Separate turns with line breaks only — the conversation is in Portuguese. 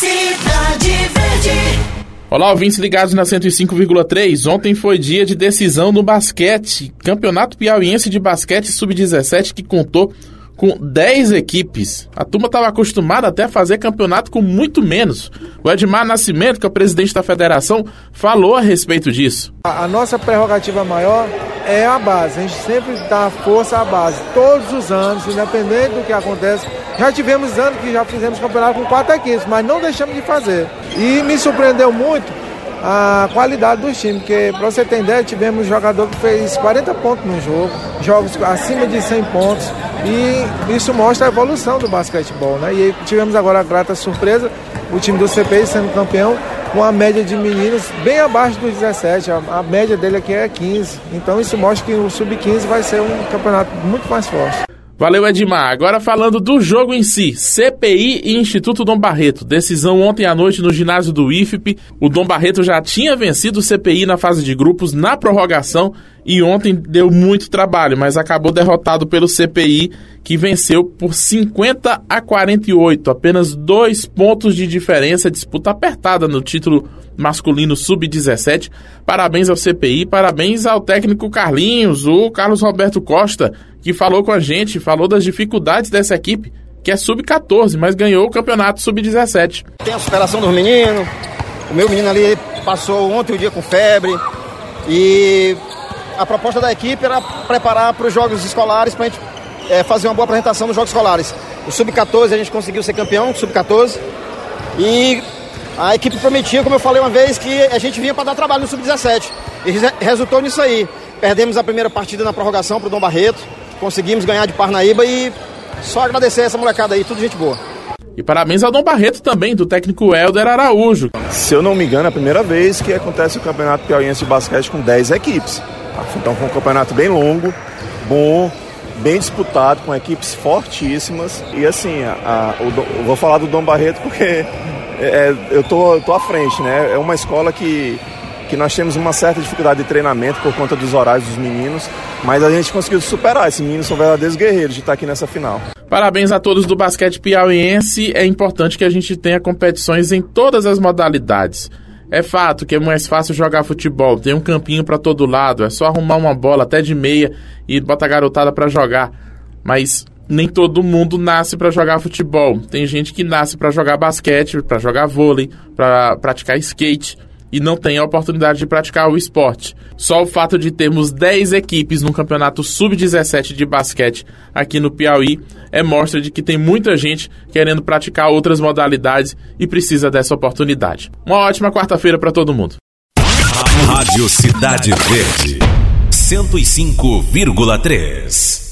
Cidade Verde.
Olá, ouvintes ligados na 105,3. Ontem foi dia de decisão no basquete. Campeonato Piauiense de Basquete Sub-17 que contou com 10 equipes. A turma estava acostumada até a fazer campeonato com muito menos. O Edmar Nascimento, que é o presidente da federação, falou a respeito disso.
A, a nossa prerrogativa maior é a base. A gente sempre dá força à base. Todos os anos, independente do que acontece. Já tivemos anos que já fizemos campeonato com quatro equipes, mas não deixamos de fazer. E me surpreendeu muito a qualidade dos times, porque para você ter ideia, tivemos um jogador que fez 40 pontos no jogo, jogos acima de 100 pontos, e isso mostra a evolução do basquetebol, né? E tivemos agora a grata surpresa, o time do CPI sendo campeão, com a média de meninos bem abaixo dos 17, a, a média dele aqui é 15, então isso mostra que o Sub-15 vai ser um campeonato muito mais forte.
Valeu, Edmar. Agora falando do jogo em si. CPI e Instituto Dom Barreto. Decisão ontem à noite no ginásio do IFP. O Dom Barreto já tinha vencido o CPI na fase de grupos, na prorrogação, e ontem deu muito trabalho, mas acabou derrotado pelo CPI, que venceu por 50 a 48. Apenas dois pontos de diferença, disputa apertada no título masculino sub-17. Parabéns ao CPI, parabéns ao técnico Carlinhos, o Carlos Roberto Costa, que falou com a gente, falou das dificuldades dessa equipe, que é sub-14, mas ganhou o campeonato sub-17.
Tem a superação dos meninos. O meu menino ali passou ontem o dia com febre. E a proposta da equipe era preparar para os jogos escolares, para a gente é, fazer uma boa apresentação nos jogos escolares. O sub-14 a gente conseguiu ser campeão, sub-14. E a equipe prometia, como eu falei uma vez, que a gente vinha para dar trabalho no sub-17. E resultou nisso aí. Perdemos a primeira partida na prorrogação para o Dom Barreto. Conseguimos ganhar de Parnaíba e só agradecer essa molecada aí, tudo gente boa.
E parabéns ao Dom Barreto também, do técnico Helder Araújo.
Se eu não me engano, é a primeira vez que acontece o Campeonato Piauiense de Basquete com 10 equipes. Então foi um campeonato bem longo, bom, bem disputado, com equipes fortíssimas. E assim, a, a, eu vou falar do Dom Barreto porque é, é, eu tô, tô à frente, né? É uma escola que, que nós temos uma certa dificuldade de treinamento por conta dos horários dos meninos, mas a gente conseguiu superar. Esses meninos são verdadeiros guerreiros de estar aqui nessa final.
Parabéns a todos do basquete piauiense. É importante que a gente tenha competições em todas as modalidades. É fato que é mais fácil jogar futebol, tem um campinho para todo lado, é só arrumar uma bola até de meia e botar a garotada para jogar. Mas nem todo mundo nasce para jogar futebol. Tem gente que nasce para jogar basquete, para jogar vôlei, para praticar skate e não tem a oportunidade de praticar o esporte. Só o fato de termos 10 equipes no campeonato sub-17 de basquete aqui no Piauí é mostra de que tem muita gente querendo praticar outras modalidades e precisa dessa oportunidade. Uma ótima quarta-feira para todo mundo.
Rádio Cidade Verde 105,3